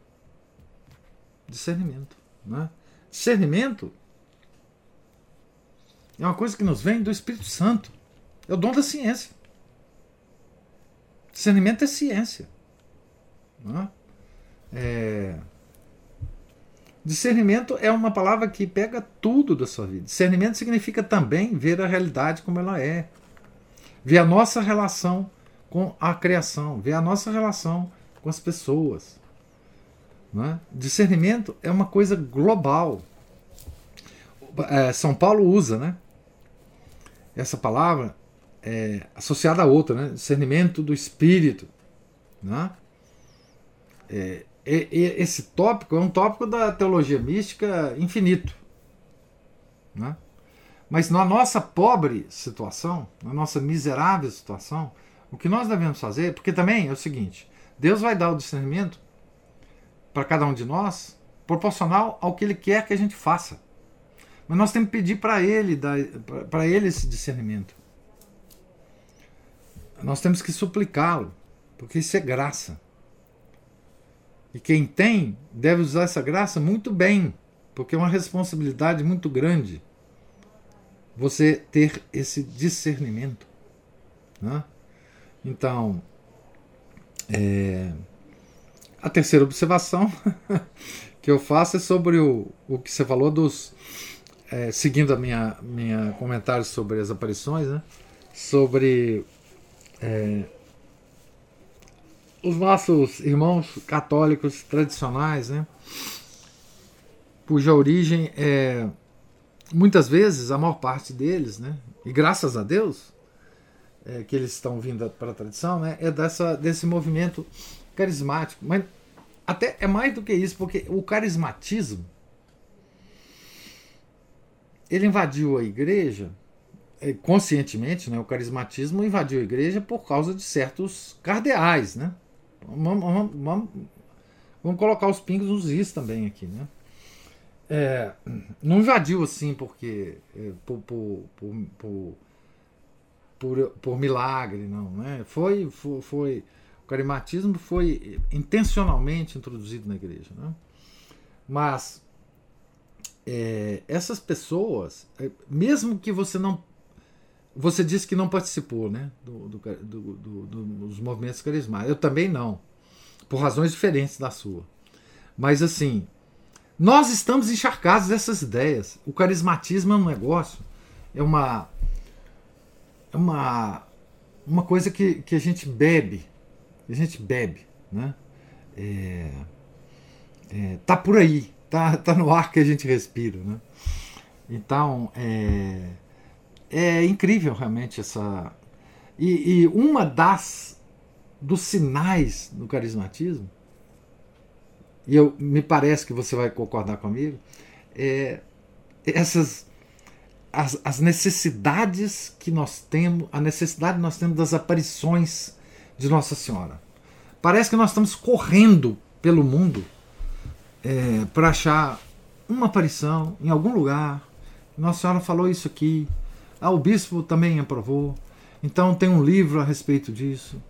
Discernimento. Né? Discernimento é uma coisa que nos vem do Espírito Santo. É o dom da ciência. Discernimento é ciência. Né? É... Discernimento é uma palavra que pega tudo da sua vida. Discernimento significa também ver a realidade como ela é. Ver a nossa relação com a criação, ver a nossa relação com as pessoas. Né? Discernimento é uma coisa global. É, São Paulo usa né? Essa palavra é, associada a outra, né? discernimento do espírito. Né? É, esse tópico é um tópico da teologia mística infinito. Né? Mas na nossa pobre situação, na nossa miserável situação, o que nós devemos fazer, porque também é o seguinte: Deus vai dar o discernimento para cada um de nós proporcional ao que Ele quer que a gente faça. Mas nós temos que pedir para Ele, para Ele esse discernimento. Nós temos que suplicá-lo, porque isso é graça. E quem tem deve usar essa graça muito bem, porque é uma responsabilidade muito grande você ter esse discernimento. Né? Então, é, a terceira observação que eu faço é sobre o, o que você falou dos. É, seguindo a minha, minha comentário sobre as aparições, né? sobre é, os nossos irmãos católicos tradicionais, né? cuja origem é muitas vezes a maior parte deles, né? E graças a Deus é, que eles estão vindo para a tradição, né? É dessa desse movimento carismático, mas até é mais do que isso, porque o carismatismo ele invadiu a igreja é, conscientemente, né? O carismatismo invadiu a igreja por causa de certos cardeais, né? Vamos, vamos, vamos, colocar os pingos nos is também aqui, né? É, não invadiu assim porque é, por, por, por, por, por, milagre, não, né? Foi, foi, foi, o carismatismo foi intencionalmente introduzido na igreja, né? Mas é, essas pessoas, é, mesmo que você não você disse que não participou né, do, do, do, dos movimentos carismáticos. Eu também não, por razões diferentes da sua. Mas assim, nós estamos encharcados dessas ideias. O carismatismo é um negócio, é uma, é uma, uma coisa que, que a gente bebe, a gente bebe, né? É, é, tá por aí, tá, tá no ar que a gente respira, né? Então, é, é incrível realmente essa. E, e uma das dos sinais do carismatismo, e eu me parece que você vai concordar comigo, é essas as, as necessidades que nós temos, a necessidade que nós temos das aparições de Nossa Senhora. Parece que nós estamos correndo pelo mundo é, para achar uma aparição em algum lugar. Nossa Senhora falou isso aqui, ah, o bispo também aprovou. Então tem um livro a respeito disso.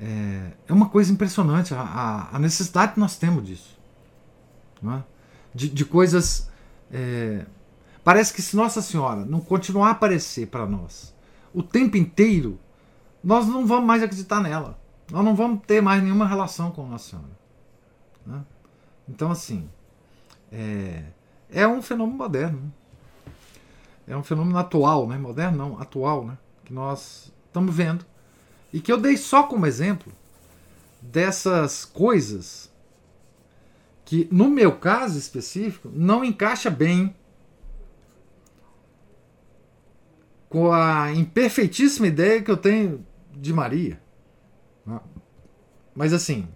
É, é uma coisa impressionante a, a, necessidade que nós temos disso. É? De, de, coisas. É, parece que se Nossa Senhora não continuar a aparecer para nós o tempo inteiro, nós não vamos mais acreditar nela. Nós não vamos ter mais nenhuma relação com Nossa Senhora. É? Então, assim, é, é um fenômeno moderno. Né? é um fenômeno atual, né? moderno não, atual, né? que nós estamos vendo. E que eu dei só como exemplo dessas coisas que, no meu caso específico, não encaixa bem com a imperfeitíssima ideia que eu tenho de Maria. Né? Mas assim,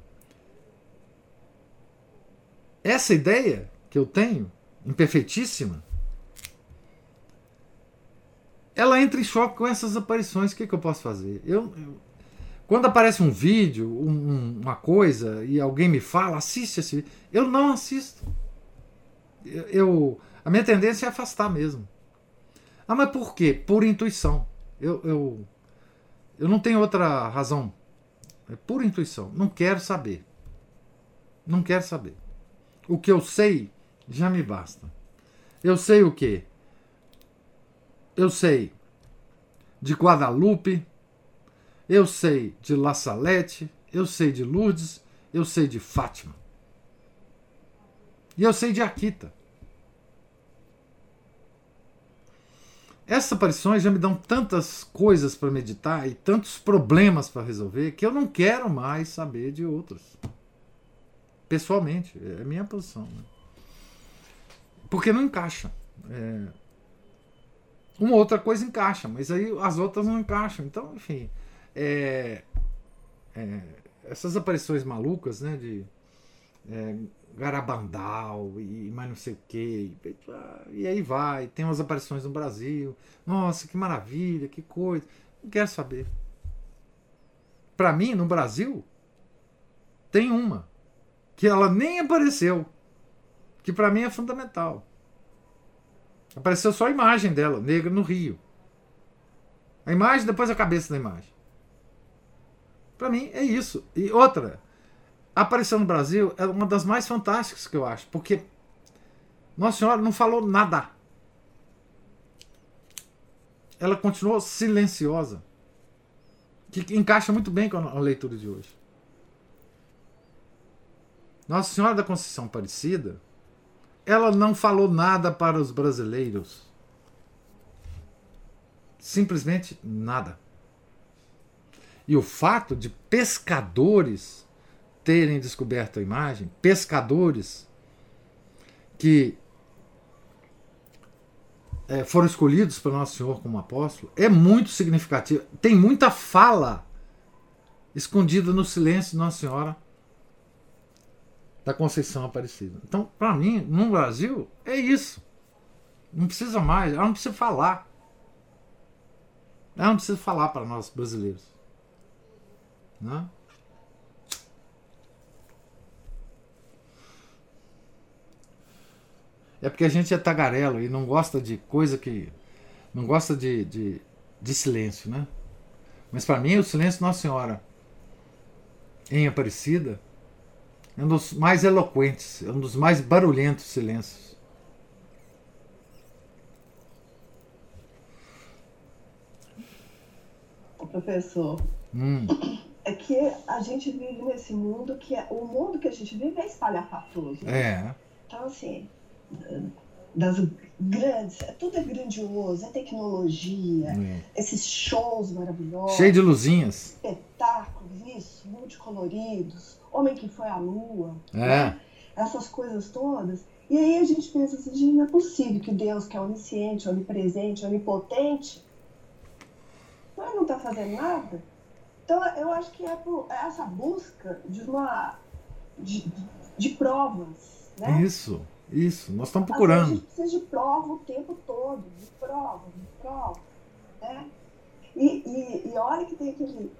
essa ideia que eu tenho, imperfeitíssima, ela entra em choque com essas aparições. O que, que eu posso fazer? Eu, eu quando aparece um vídeo, um, uma coisa, e alguém me fala, assiste esse vídeo, eu não assisto. Eu, eu, a minha tendência é afastar mesmo. Ah, mas por quê? Por intuição. Eu, eu, eu não tenho outra razão. É pura intuição. Não quero saber. Não quero saber. O que eu sei já me basta. Eu sei o quê? Eu sei de Guadalupe, eu sei de La Salette, eu sei de Lourdes, eu sei de Fátima. E eu sei de Akita. Essas aparições já me dão tantas coisas para meditar e tantos problemas para resolver que eu não quero mais saber de outros. Pessoalmente, é a minha posição. Né? Porque não encaixa. É... Uma outra coisa encaixa, mas aí as outras não encaixam. Então, enfim é, é, essas aparições malucas, né? De é, Garabandal e mais não sei o que. E aí vai. Tem umas aparições no Brasil. Nossa, que maravilha, que coisa. Não quero saber. Para mim, no Brasil, tem uma que ela nem apareceu, que para mim é fundamental. Apareceu só a imagem dela, negra no Rio. A imagem, depois a cabeça da imagem. Para mim é isso. E outra, a aparição no Brasil é uma das mais fantásticas que eu acho, porque Nossa Senhora não falou nada. Ela continuou silenciosa, que encaixa muito bem com a leitura de hoje. Nossa Senhora da Conceição Aparecida, ela não falou nada para os brasileiros. Simplesmente nada. E o fato de pescadores terem descoberto a imagem, pescadores que é, foram escolhidos pelo Nosso Senhor como apóstolo, é muito significativo. Tem muita fala escondida no silêncio de Nossa Senhora da Conceição Aparecida. Então, para mim, no Brasil, é isso. Não precisa mais, ela não precisa falar. Ela não precisa falar para nós brasileiros. Né? É porque a gente é tagarelo e não gosta de coisa que. Não gosta de, de, de silêncio, né? Mas para mim, o silêncio Nossa Senhora em Aparecida um dos mais eloquentes, é um dos mais barulhentos silêncios. Professor, hum é que a gente vive nesse mundo que é, o mundo que a gente vive é espalhafatoso. Né? É. Então, assim, das grandes, é, tudo é grandioso, é tecnologia, é. esses shows maravilhosos. Cheio de luzinhas. Espetáculos, isso, multicoloridos, Homem que foi à Lua. É. Né? Essas coisas todas. E aí a gente pensa assim, não é possível que Deus, que é onisciente, onipresente, onipotente, não está fazendo nada. Então, eu acho que é, por, é essa busca de uma. de, de provas. Né? Isso, isso. Nós estamos procurando. a gente precisa de prova o tempo todo, de prova, de prova. Né? E, e, e olha que tem aquele,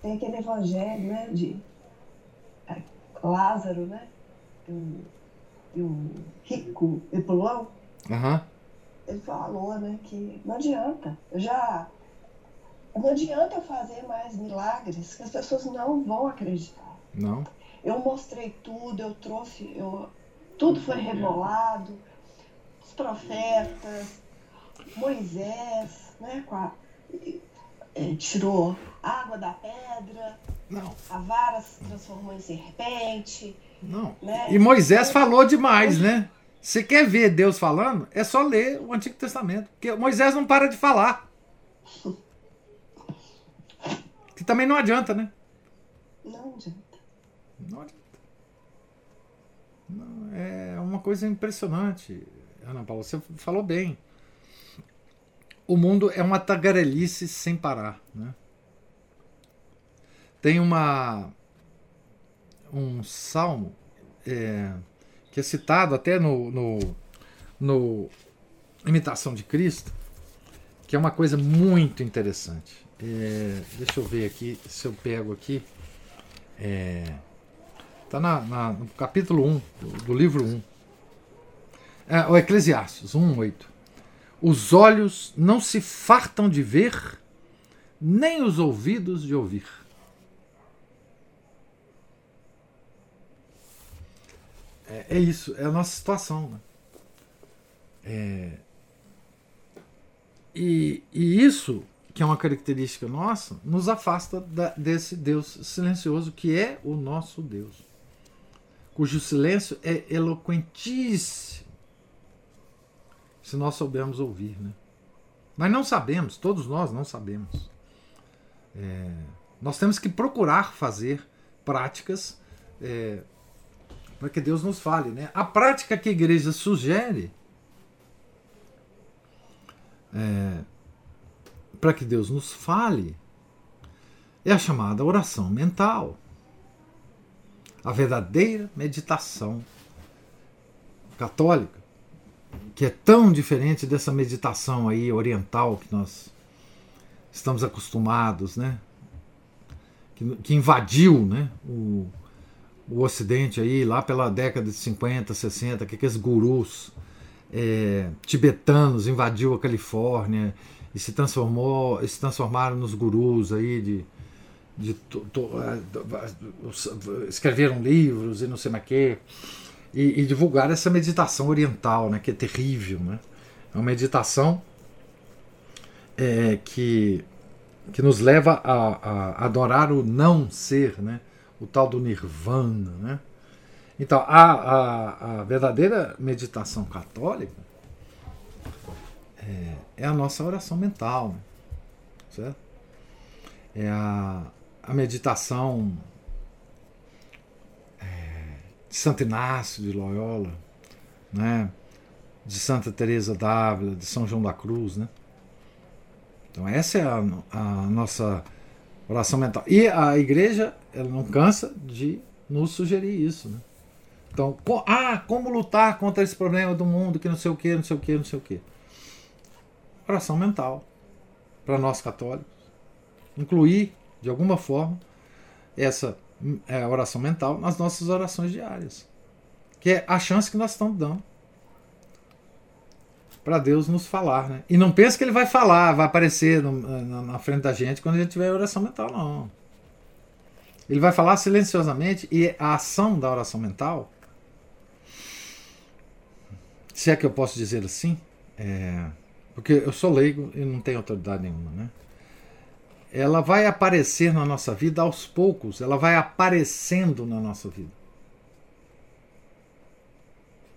tem aquele evangelho né, de Lázaro, né? E o, rico Epulão. Uhum. Ele falou né, que não adianta. Eu já não adianta eu fazer mais milagres que as pessoas não vão acreditar. Não. Eu mostrei tudo, eu trouxe, eu, tudo foi rebolado, os profetas, Moisés, né, com a, tirou água da pedra, não. a vara se transformou em serpente. Não. Né? E Moisés falou demais, né? Você quer ver Deus falando? É só ler o Antigo Testamento. Porque Moisés não para de falar. Que também não adianta, né? Não adianta. Não adianta. Não, é uma coisa impressionante, Ana Paula. Você falou bem. O mundo é uma tagarelice sem parar. Né? Tem uma um salmo é, que é citado até no, no, no Imitação de Cristo, que é uma coisa muito interessante. É, deixa eu ver aqui se eu pego aqui. É, tá na, na, no capítulo 1 do, do livro 1. É, o Eclesiastes 1,8. Os olhos não se fartam de ver, nem os ouvidos de ouvir. É, é isso, é a nossa situação. Né? É, e, e, isso, que é uma característica nossa, nos afasta da, desse Deus silencioso que é o nosso Deus, cujo silêncio é eloquentíssimo, se nós soubermos ouvir. Né? Mas não sabemos, todos nós não sabemos. É, nós temos que procurar fazer práticas é, para que Deus nos fale. Né? A prática que a igreja sugere é, para que Deus nos fale é a chamada oração mental. A verdadeira meditação católica, que é tão diferente dessa meditação aí oriental que nós estamos acostumados, né? Que, que invadiu, né? O, o Ocidente aí lá pela década de 50, 60, que aqueles gurus é, tibetanos invadiu a Califórnia e se transformou, se transformaram nos gurus aí de, de to, to, uh, escreveram livros e não sei mais que e, e divulgaram essa meditação oriental, né, que é terrível, né? É uma meditação é, que que nos leva a, a, adorar o não ser, né? O tal do nirvana, né? Então, a, a, a verdadeira meditação católica é, é, a nossa oração mental, certo? É a, a meditação é, de Santo Inácio de Loyola, né? de Santa Teresa d'Ávila, de São João da Cruz, né? Então essa é a, a nossa oração mental. E a igreja, ela não cansa de nos sugerir isso, né? Então, ah, como lutar contra esse problema do mundo, que não sei o que, não sei o que, não sei o que. Oração mental. Para nós católicos. Incluir, de alguma forma, essa é, oração mental nas nossas orações diárias. Que é a chance que nós estamos dando para Deus nos falar. Né? E não pense que ele vai falar, vai aparecer no, na, na frente da gente quando a gente tiver oração mental, não. Ele vai falar silenciosamente e a ação da oração mental se é que eu posso dizer assim, é, porque eu sou leigo e não tenho autoridade nenhuma, né? Ela vai aparecer na nossa vida aos poucos, ela vai aparecendo na nossa vida.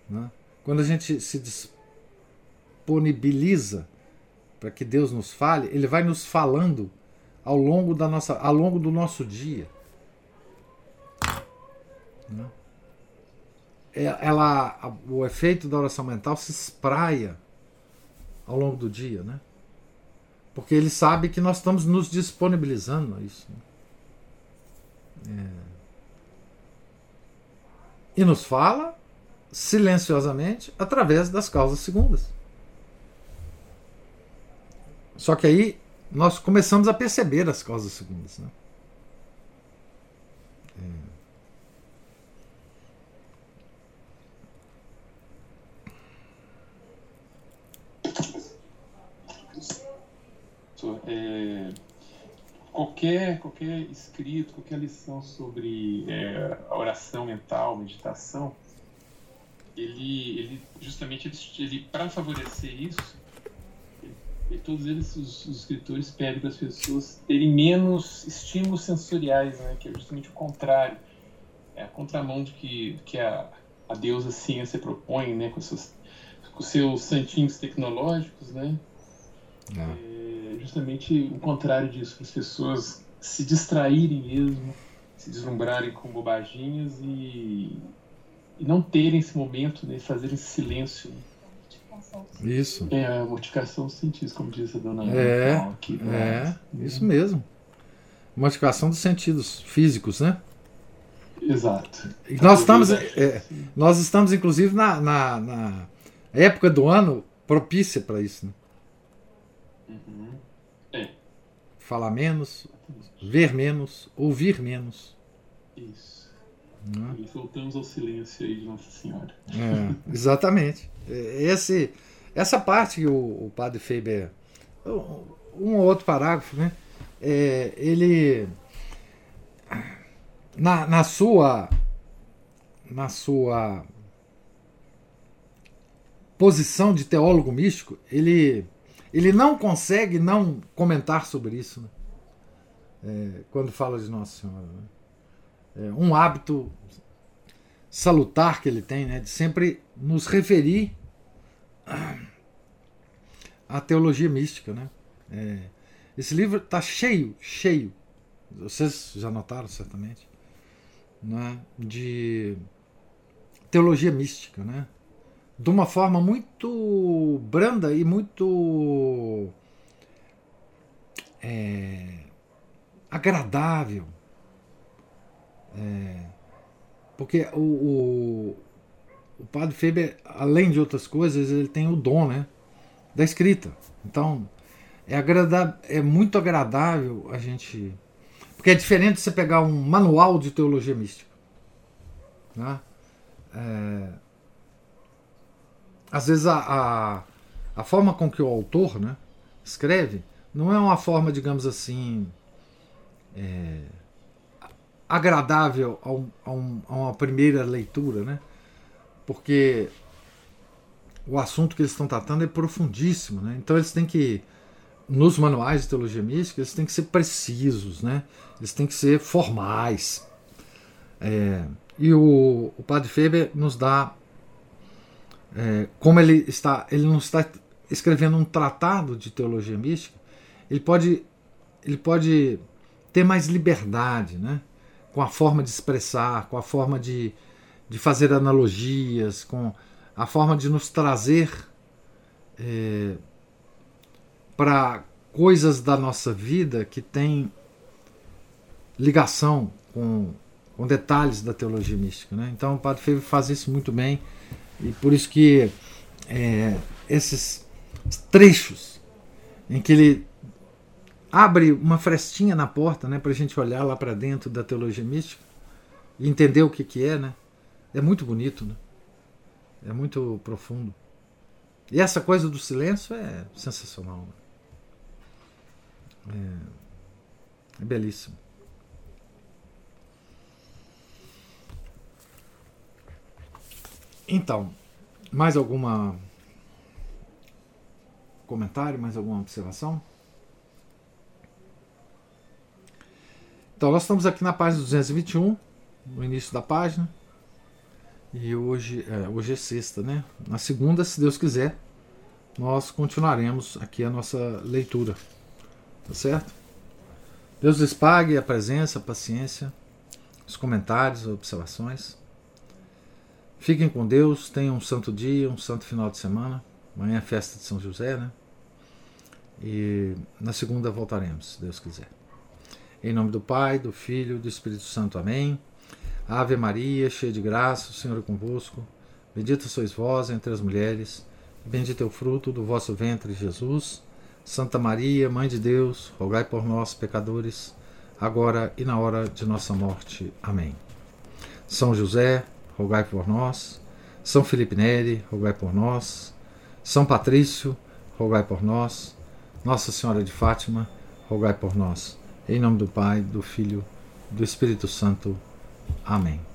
Né? Quando a gente se disponibiliza para que Deus nos fale, Ele vai nos falando ao longo da nossa, ao longo do nosso dia. Né? É, ela, o efeito da oração mental se espraia ao longo do dia, né? Porque ele sabe que nós estamos nos disponibilizando a isso. Né? É. E nos fala silenciosamente através das causas segundas. Só que aí nós começamos a perceber as causas segundas. Né? É. é, qualquer, qualquer escrito, qualquer lição sobre é, oração mental, meditação, ele, ele justamente ele, ele para favorecer isso, e todos eles, os, os escritores pedem para as pessoas terem menos estímulos sensoriais, né, que é justamente o contrário, é a contramão de que, que a, a deusa ciência propõe, né, com, seus, com seus santinhos tecnológicos, né, é. é justamente o contrário disso, as pessoas se distraírem mesmo, se deslumbrarem com bobaginhas e, e não terem esse momento, né, fazerem esse silêncio. Isso. É a mortificação dos sentidos, como diz a dona É, aqui, é, isso mesmo. Mortificação dos sentidos físicos, né? Exato. E nós estamos, é, nós estamos inclusive na, na, na, época do ano propícia para isso. Né? Uhum. É. Falar menos, ver menos, ouvir menos. Isso. Né? E voltamos ao silêncio aí de Nossa Senhora. É, exatamente. Esse, essa parte que o, o padre Faber. Um ou outro parágrafo, né? É, ele. Na, na sua. Na sua posição de teólogo místico, ele, ele não consegue não comentar sobre isso né? é, quando fala de Nossa Senhora. Né? É um hábito salutar que ele tem, né, de sempre nos referir à teologia mística. Né? É, esse livro está cheio, cheio, vocês já notaram certamente, né, de teologia mística, né? De uma forma muito branda e muito é, agradável. É, porque o, o, o padre Feber, além de outras coisas, ele tem o dom né, da escrita. Então, é, agrada, é muito agradável a gente. Porque é diferente você pegar um manual de teologia mística. Né? É, às vezes a, a, a, forma com que o autor né, escreve não é uma forma, digamos assim, é, agradável a, um, a, um, a, uma primeira leitura, né? porque o assunto que eles estão tratando é profundíssimo. Né? Então eles têm que, nos manuais de teologia mística, eles têm que ser precisos, né? eles têm que ser formais. É, e o, o Padre Feber nos dá é, como ele está, ele não está escrevendo um tratado de teologia mística, ele pode, ele pode ter mais liberdade, né? Com a forma de expressar, com a forma de, de fazer analogias, com a forma de nos trazer é, para coisas da nossa vida que tem ligação com, com detalhes da teologia mística. Né? Então o Padre Feio faz isso muito bem e por isso que é, esses trechos em que ele abre uma frestinha na porta né, para a gente olhar lá para dentro da teologia mística e entender o que, que é, né? É muito bonito, né? É muito profundo. E essa coisa do silêncio é sensacional. Né? É, é belíssimo. Então, mais alguma comentário, mais alguma observação? Então, nós estamos aqui na página 221, no início da página. E hoje é, hoje é sexta, né? Na segunda, se Deus quiser, nós continuaremos aqui a nossa leitura. Tá certo? Deus lhes pague a presença, a paciência, os comentários, as observações. Fiquem com Deus, tenham um santo dia, um santo final de semana. Amanhã é festa de São José, né? E na segunda voltaremos, se Deus quiser. Em nome do Pai, do Filho e do Espírito Santo. Amém. Ave Maria, cheia de graça, o Senhor é convosco. Bendita sois vós entre as mulheres. Bendito é o fruto do vosso ventre, Jesus. Santa Maria, Mãe de Deus, rogai por nós, pecadores, agora e na hora de nossa morte. Amém. São José, rogai por nós. São Felipe Neri, rogai por nós. São Patrício, rogai por nós. Nossa Senhora de Fátima, rogai por nós. Em nome do Pai, do Filho, do Espírito Santo. Amém.